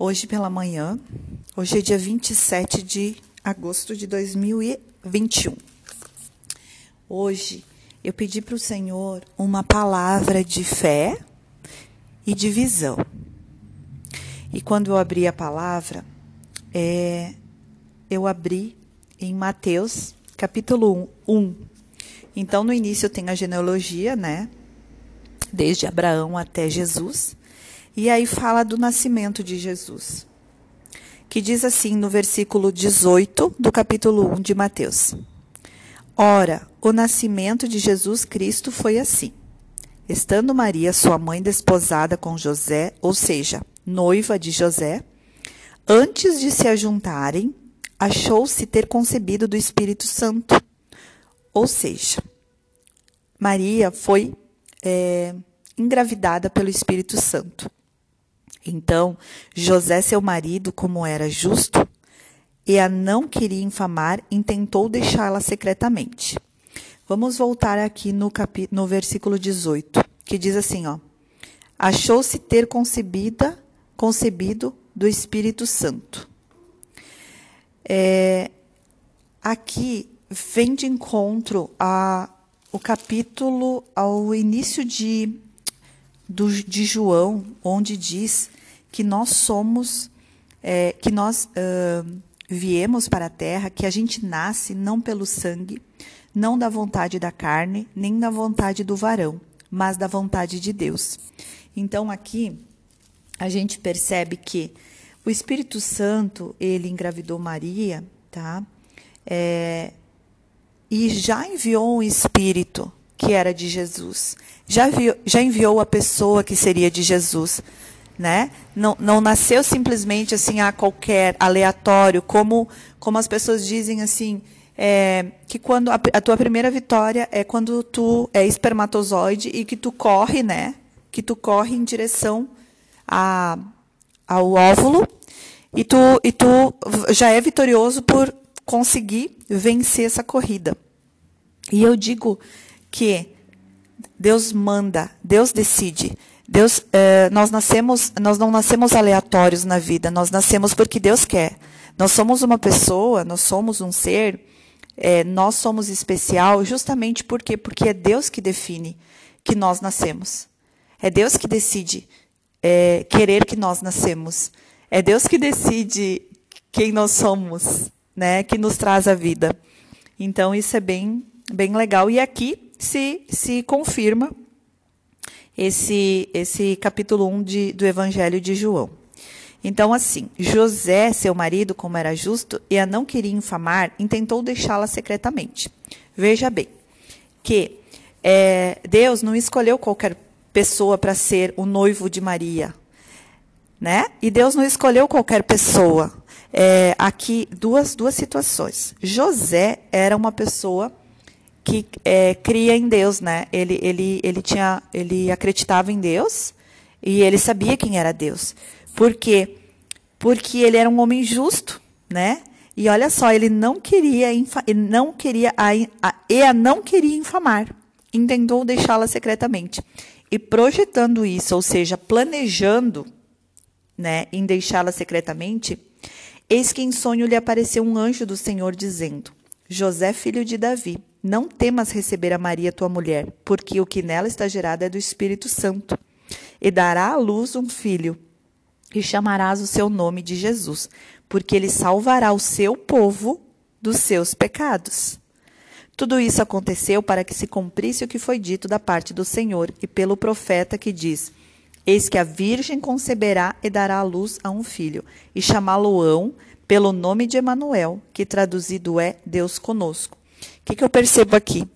hoje pela manhã. Hoje é dia 27 de agosto de 2021. Hoje eu pedi para o Senhor uma palavra de fé e de visão. E quando eu abri a palavra, é, eu abri em Mateus capítulo 1. Então, no início tem a genealogia, né? Desde Abraão até Jesus. E aí fala do nascimento de Jesus. Que diz assim no versículo 18 do capítulo 1 de Mateus. Ora, o nascimento de Jesus Cristo foi assim. Estando Maria, sua mãe, desposada com José, ou seja, noiva de José, antes de se ajuntarem, achou-se ter concebido do Espírito Santo. Ou seja, Maria foi é, engravidada pelo Espírito Santo. Então, José, seu marido, como era justo, e a não queria infamar, intentou deixá-la secretamente. Vamos voltar aqui no, capi, no versículo 18, que diz assim, ó. Achou-se ter concebida, concebido do Espírito Santo. É, aqui vem de encontro a, o capítulo ao início de, do, de João, onde diz que nós somos, é, que nós uh, viemos para a terra, que a gente nasce não pelo sangue, não da vontade da carne, nem da vontade do varão, mas da vontade de Deus. Então aqui a gente percebe que o Espírito Santo, ele engravidou Maria, tá? É, e já enviou um Espírito que era de Jesus. Já, viu, já enviou a pessoa que seria de Jesus. Né? Não, não nasceu simplesmente assim a qualquer aleatório, como, como as pessoas dizem assim, é, que quando a, a, tua primeira vitória é quando tu é espermatozoide e que tu corre, né? Que tu corre em direção a, ao óvulo e tu, e tu já é vitorioso por conseguir vencer essa corrida. E eu digo que Deus manda, Deus decide. Deus, eh, nós nascemos, nós não nascemos aleatórios na vida, nós nascemos porque Deus quer. Nós somos uma pessoa, nós somos um ser, eh, nós somos especial justamente porque porque é Deus que define que nós nascemos. É Deus que decide é, querer que nós nascemos. É Deus que decide quem nós somos, né? Que nos traz a vida. Então isso é bem, bem legal. E aqui se, se confirma esse, esse capítulo 1 de, do Evangelho de João. Então, assim, José, seu marido, como era justo e a não queria infamar, intentou deixá-la secretamente. Veja bem, que é, Deus não escolheu qualquer pessoa para ser o noivo de Maria, né? E Deus não escolheu qualquer pessoa. É, aqui duas duas situações. José era uma pessoa que é, cria em Deus, né? Ele ele ele tinha ele acreditava em Deus e ele sabia quem era Deus. Por quê? Porque ele era um homem justo, né? E olha só, ele não queria ele não queria a, a, e a não queria infamar. Intentou deixá-la secretamente e projetando isso, ou seja, planejando né, em deixá-la secretamente, eis que em sonho lhe apareceu um anjo do Senhor dizendo: José, filho de Davi, não temas receber a Maria, tua mulher, porque o que nela está gerado é do Espírito Santo. E dará à luz um filho, e chamarás o seu nome de Jesus, porque ele salvará o seu povo dos seus pecados. Tudo isso aconteceu para que se cumprisse o que foi dito da parte do Senhor e pelo profeta que diz: Eis que a virgem conceberá e dará à luz a um filho, e chamá-lo-ão pelo nome de Emanuel, que traduzido é Deus conosco. O que, que eu percebo aqui?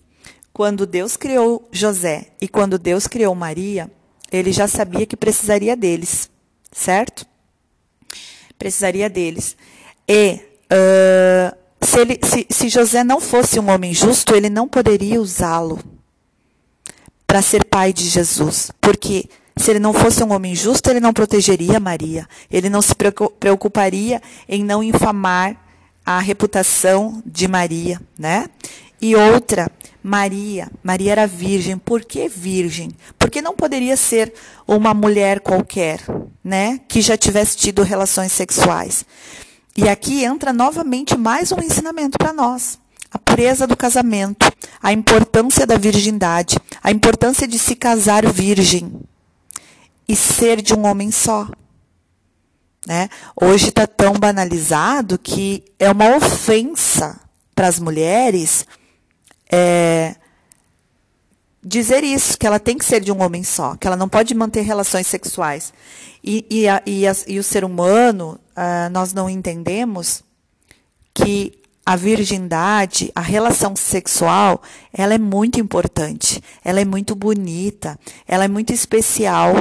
Quando Deus criou José e quando Deus criou Maria, ele já sabia que precisaria deles, certo? Precisaria deles. E uh, se, ele, se, se José não fosse um homem justo, ele não poderia usá-lo para ser pai de Jesus. Porque se ele não fosse um homem justo, ele não protegeria Maria. Ele não se preocuparia em não infamar a reputação de Maria, né? E outra, Maria, Maria era virgem. Por que virgem? Porque não poderia ser uma mulher qualquer, né, que já tivesse tido relações sexuais. E aqui entra novamente mais um ensinamento para nós. A pureza do casamento, a importância da virgindade, a importância de se casar virgem e ser de um homem só. Né? Hoje está tão banalizado que é uma ofensa para as mulheres é, dizer isso, que ela tem que ser de um homem só, que ela não pode manter relações sexuais. E, e, a, e, a, e o ser humano, uh, nós não entendemos que a virgindade, a relação sexual, ela é muito importante, ela é muito bonita, ela é muito especial,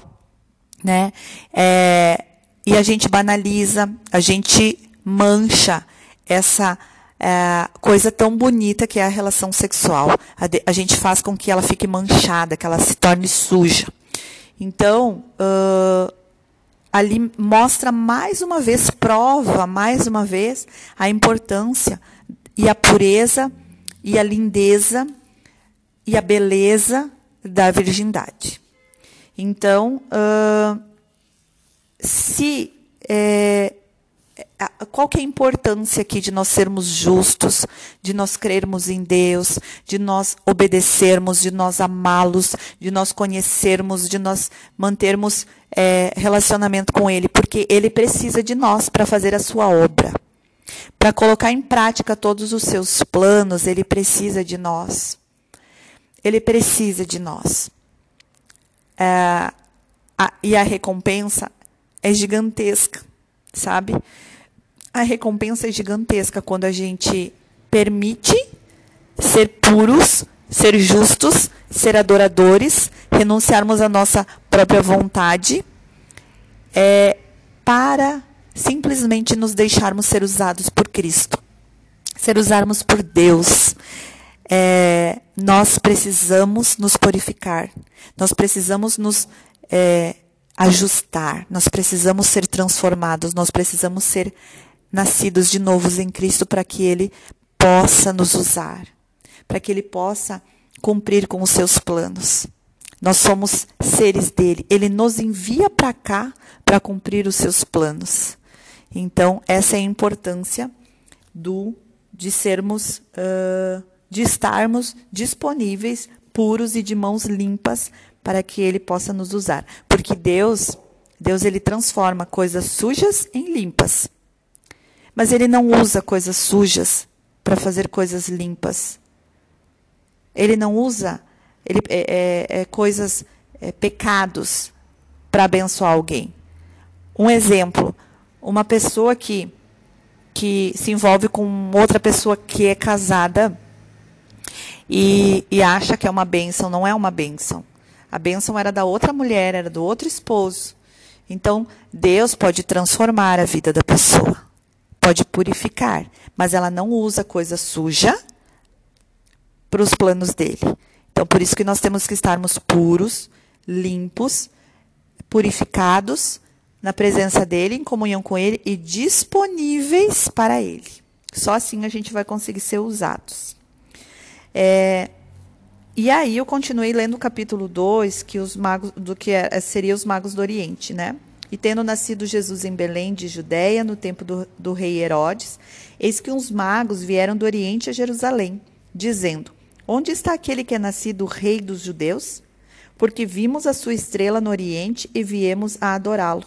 né? É, e a gente banaliza, a gente mancha essa é, coisa tão bonita que é a relação sexual. A, de, a, gente faz com que ela fique manchada, que ela se torne suja. Então, uh, ali mostra mais uma vez, prova mais uma vez a importância e a pureza e a lindeza e a beleza da virgindade. Então, uh, se é, qual que é a importância aqui de nós sermos justos, de nós crermos em Deus, de nós obedecermos, de nós amá-los, de nós conhecermos, de nós mantermos é, relacionamento com Ele, porque Ele precisa de nós para fazer a sua obra. Para colocar em prática todos os seus planos, Ele precisa de nós. Ele precisa de nós. É, a, e a recompensa é gigantesca, sabe? A recompensa é gigantesca quando a gente permite ser puros, ser justos, ser adoradores, renunciarmos à nossa própria vontade, é, para simplesmente nos deixarmos ser usados por Cristo, ser usados por Deus. É, nós precisamos nos purificar, nós precisamos nos é, ajustar, nós precisamos ser transformados, nós precisamos ser nascidos de novos em Cristo para que Ele possa nos usar, para que Ele possa cumprir com os seus planos. Nós somos seres dele, Ele nos envia para cá para cumprir os seus planos. Então, essa é a importância do de sermos, uh, de estarmos disponíveis, puros e de mãos limpas para que ele possa nos usar. Porque Deus, Deus ele transforma coisas sujas em limpas. Mas ele não usa coisas sujas para fazer coisas limpas. Ele não usa ele, é, é, é coisas, é, pecados para abençoar alguém. Um exemplo, uma pessoa que, que se envolve com outra pessoa que é casada e, e acha que é uma bênção, não é uma bênção. A bênção era da outra mulher, era do outro esposo. Então, Deus pode transformar a vida da pessoa, pode purificar, mas ela não usa coisa suja para os planos dele. Então, por isso que nós temos que estarmos puros, limpos, purificados na presença dele, em comunhão com ele e disponíveis para ele. Só assim a gente vai conseguir ser usados. É, e aí eu continuei lendo o capítulo 2, que os magos do que é, seria os magos do Oriente, né? E tendo nascido Jesus em Belém de Judéia, no tempo do, do rei Herodes, eis que uns magos vieram do Oriente a Jerusalém, dizendo: Onde está aquele que é nascido rei dos judeus? Porque vimos a sua estrela no Oriente e viemos a adorá-lo.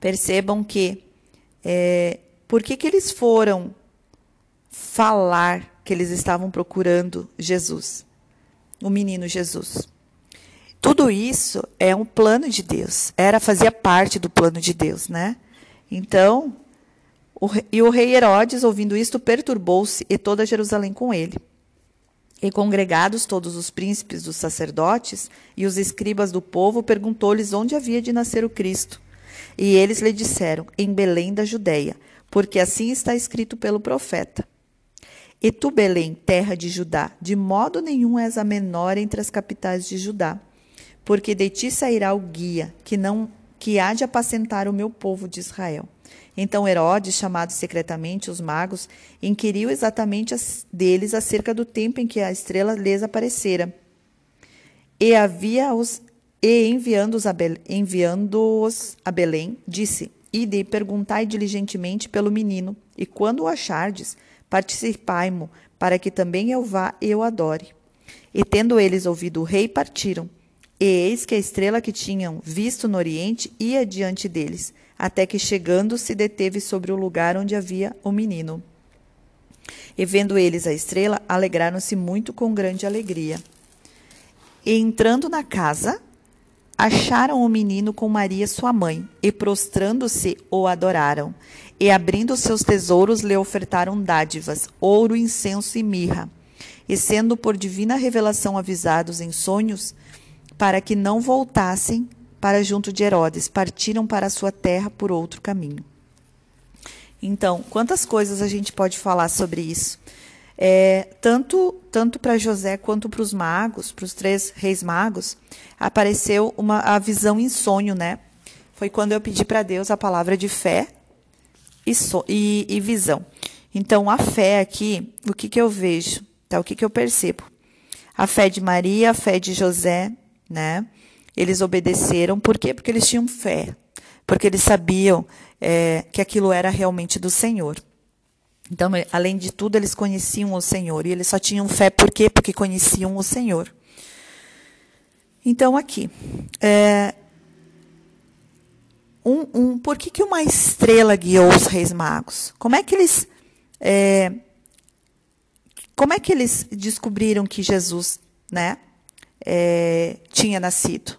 Percebam que é, por que, que eles foram falar que eles estavam procurando Jesus, o menino Jesus. Tudo isso é um plano de Deus, era fazia parte do plano de Deus, né? Então, o, e o rei Herodes, ouvindo isto, perturbou-se e toda Jerusalém com ele. E congregados todos os príncipes dos sacerdotes e os escribas do povo, perguntou-lhes onde havia de nascer o Cristo. E eles lhe disseram: Em Belém da Judéia, porque assim está escrito pelo profeta. E tu, Belém, terra de Judá, de modo nenhum és a menor entre as capitais de Judá, porque de ti sairá o guia, que não que há de apacentar o meu povo de Israel. Então Herodes, chamado secretamente os magos, inquiriu exatamente deles acerca do tempo em que a estrela lhes aparecera. E havia os e enviando-os a, Belém, enviando a Belém, disse: Ide e perguntai diligentemente pelo menino, e quando o achardes, participai-mo, para que também eu vá e o adore. E tendo eles ouvido o rei, partiram. E eis que a estrela que tinham visto no oriente ia diante deles, até que chegando se deteve sobre o lugar onde havia o menino. E vendo eles a estrela, alegraram-se muito com grande alegria. E entrando na casa, acharam o menino com Maria, sua mãe, e prostrando-se, o adoraram. E abrindo seus tesouros, lhe ofertaram dádivas, ouro, incenso e mirra. E sendo por divina revelação avisados em sonhos, para que não voltassem para junto de Herodes, partiram para a sua terra por outro caminho. Então, quantas coisas a gente pode falar sobre isso? É, tanto tanto para José quanto para os magos, para os três reis magos, apareceu uma a visão em sonho, né? Foi quando eu pedi para Deus a palavra de fé e, so, e, e, visão. Então, a fé aqui, o que, que eu vejo? Tá, o que, que eu percebo? A fé de Maria, a fé de José, né? Eles obedeceram, por quê? Porque eles tinham fé, porque eles sabiam é, que aquilo era realmente do Senhor. Então, além de tudo, eles conheciam o Senhor. E eles só tinham fé por quê? Porque conheciam o Senhor. Então, aqui. É, um, um, por que, que uma estrela guiou os reis magos? Como é que eles. É, como é que eles descobriram que Jesus né, é, tinha nascido?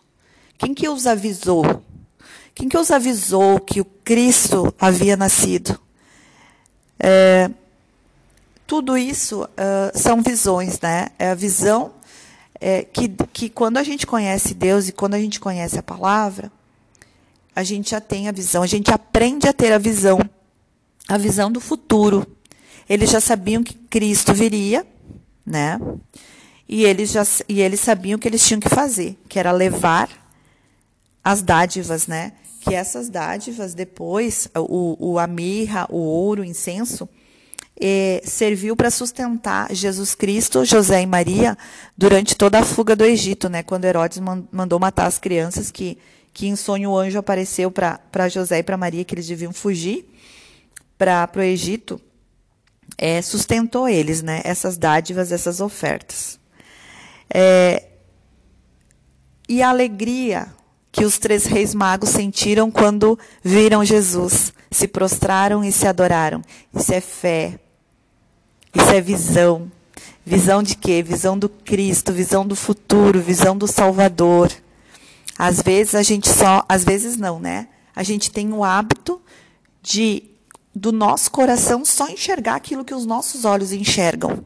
Quem que os avisou? Quem que os avisou que o Cristo havia nascido? É, tudo isso uh, são visões, né? É a visão é, que, que quando a gente conhece Deus e quando a gente conhece a palavra, a gente já tem a visão, a gente aprende a ter a visão, a visão do futuro. Eles já sabiam que Cristo viria, né? E eles, já, e eles sabiam o que eles tinham que fazer, que era levar as dádivas, né? Que essas dádivas depois, o, o a mirra, o ouro, o incenso, eh, serviu para sustentar Jesus Cristo, José e Maria durante toda a fuga do Egito, né? Quando Herodes mandou matar as crianças, que, que em sonho o anjo apareceu para José e para Maria que eles deviam fugir para o Egito, é, sustentou eles, né? Essas dádivas, essas ofertas. É, e a alegria que os três reis magos sentiram quando viram Jesus. Se prostraram e se adoraram. Isso é fé. Isso é visão. Visão de quê? Visão do Cristo, visão do futuro, visão do Salvador. Às vezes a gente só, às vezes não, né? A gente tem o hábito de do nosso coração só enxergar aquilo que os nossos olhos enxergam.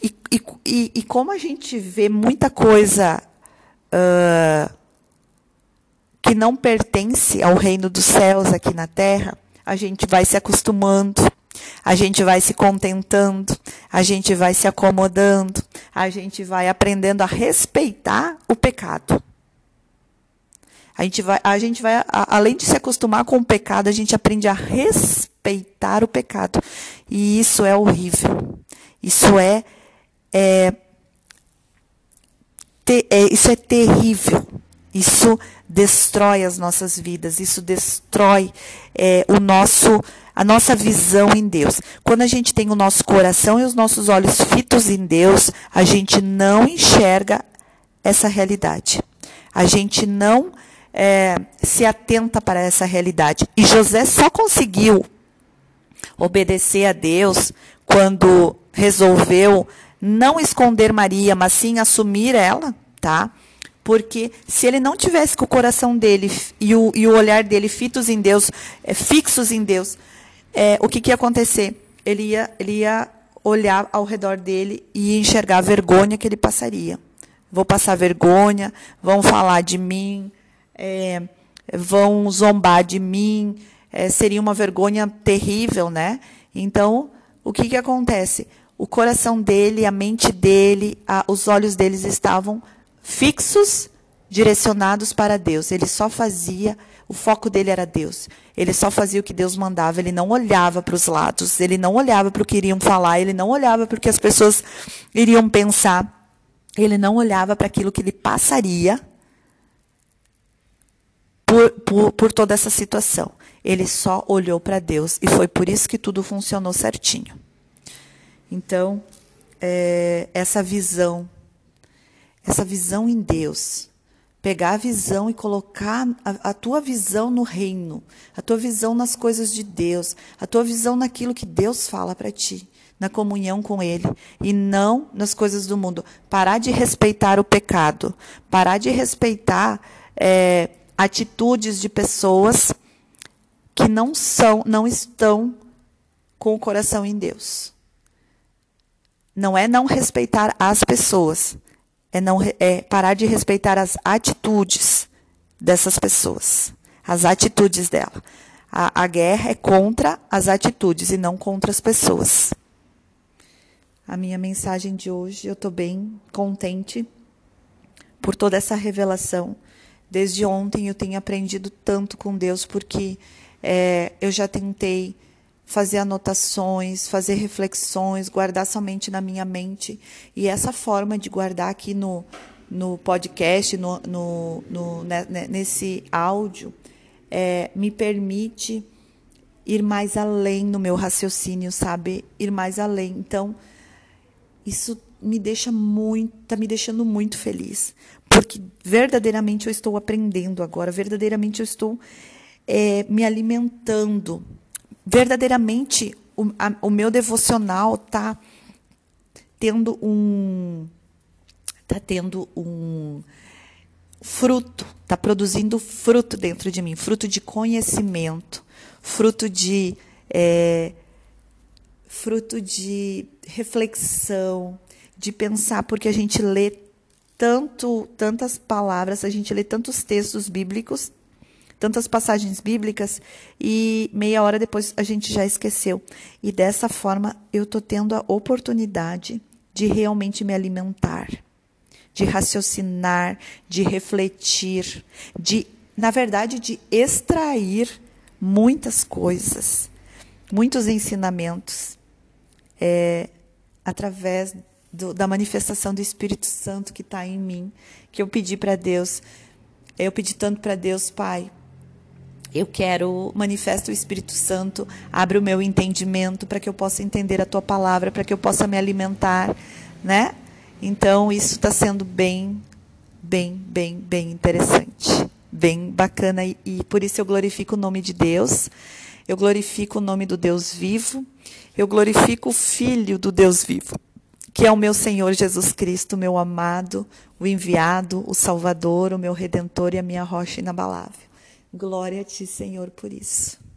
E, e, e como a gente vê muita coisa uh, que não pertence ao reino dos céus aqui na terra, a gente vai se acostumando, a gente vai se contentando, a gente vai se acomodando, a gente vai aprendendo a respeitar o pecado. A gente vai, a gente vai a, além de se acostumar com o pecado, a gente aprende a respeitar o pecado. E isso é horrível. Isso é, é, te, é isso é terrível. Isso destrói as nossas vidas, isso destrói é, o nosso a nossa visão em Deus. Quando a gente tem o nosso coração e os nossos olhos fitos em Deus, a gente não enxerga essa realidade. A gente não é, se atenta para essa realidade. E José só conseguiu obedecer a Deus quando resolveu não esconder Maria, mas sim assumir ela, tá? Porque se ele não tivesse com o coração dele e o, e o olhar dele fitos em Deus, é, fixos em Deus, é, o que, que ia acontecer? Ele ia, ele ia olhar ao redor dele e enxergar a vergonha que ele passaria. Vou passar vergonha, vão falar de mim, é, vão zombar de mim, é, seria uma vergonha terrível, né? Então, o que, que acontece? O coração dele, a mente dele, a, os olhos deles estavam fixos direcionados para Deus. Ele só fazia, o foco dele era Deus. Ele só fazia o que Deus mandava, ele não olhava para os lados, ele não olhava para o que iriam falar, ele não olhava para o que as pessoas iriam pensar, ele não olhava para aquilo que lhe passaria por, por, por toda essa situação. Ele só olhou para Deus e foi por isso que tudo funcionou certinho. Então, é, essa visão, essa visão em Deus, pegar a visão e colocar a, a, tua visão no reino, a tua visão nas coisas de Deus, a tua visão naquilo que Deus fala para ti, na comunhão com Ele, e não nas coisas do mundo. Parar de respeitar o pecado, parar de respeitar é, atitudes de pessoas que não são, não estão com o coração em Deus. Não é não respeitar as pessoas, é, não, é parar de respeitar as atitudes dessas pessoas, as atitudes dela. A, a guerra é contra as atitudes e não contra as pessoas. A minha mensagem de hoje, eu estou bem contente por toda essa revelação. Desde ontem eu tenho aprendido tanto com Deus, porque é, eu já tentei fazer anotações, fazer reflexões, guardar somente na minha mente. E essa forma de guardar aqui no, no podcast, no, no, no né, né, nesse áudio, é, me permite ir mais além no meu raciocínio, sabe? Ir mais além. Então, isso me deixa muito, tá me deixando muito feliz, porque verdadeiramente eu estou aprendendo agora, verdadeiramente eu estou é, me alimentando verdadeiramente o, a, o meu devocional está tendo um tá tendo um fruto, está produzindo fruto dentro de mim, fruto de conhecimento, fruto de é, fruto de reflexão, de pensar, porque a gente lê tanto tantas palavras, a gente lê tantos textos bíblicos tantas passagens bíblicas e meia hora depois a gente já esqueceu. E dessa forma eu estou tendo a oportunidade de realmente me alimentar, de raciocinar, de refletir, de, na verdade, de extrair muitas coisas, muitos ensinamentos, é, através do, da manifestação do Espírito Santo que está em mim, que eu pedi para Deus. Eu pedi tanto para Deus, Pai, eu quero, manifesta o Espírito Santo, abre o meu entendimento para que eu possa entender a tua palavra, para que eu possa me alimentar, né? Então, isso está sendo bem, bem, bem, bem interessante, bem bacana e, e por isso eu glorifico o nome de Deus, eu glorifico o nome do Deus vivo, eu glorifico o Filho do Deus vivo, que é o meu Senhor Jesus Cristo, meu amado, o enviado, o Salvador, o meu Redentor e a minha rocha inabalável. Glória a ti, Senhor, por isso.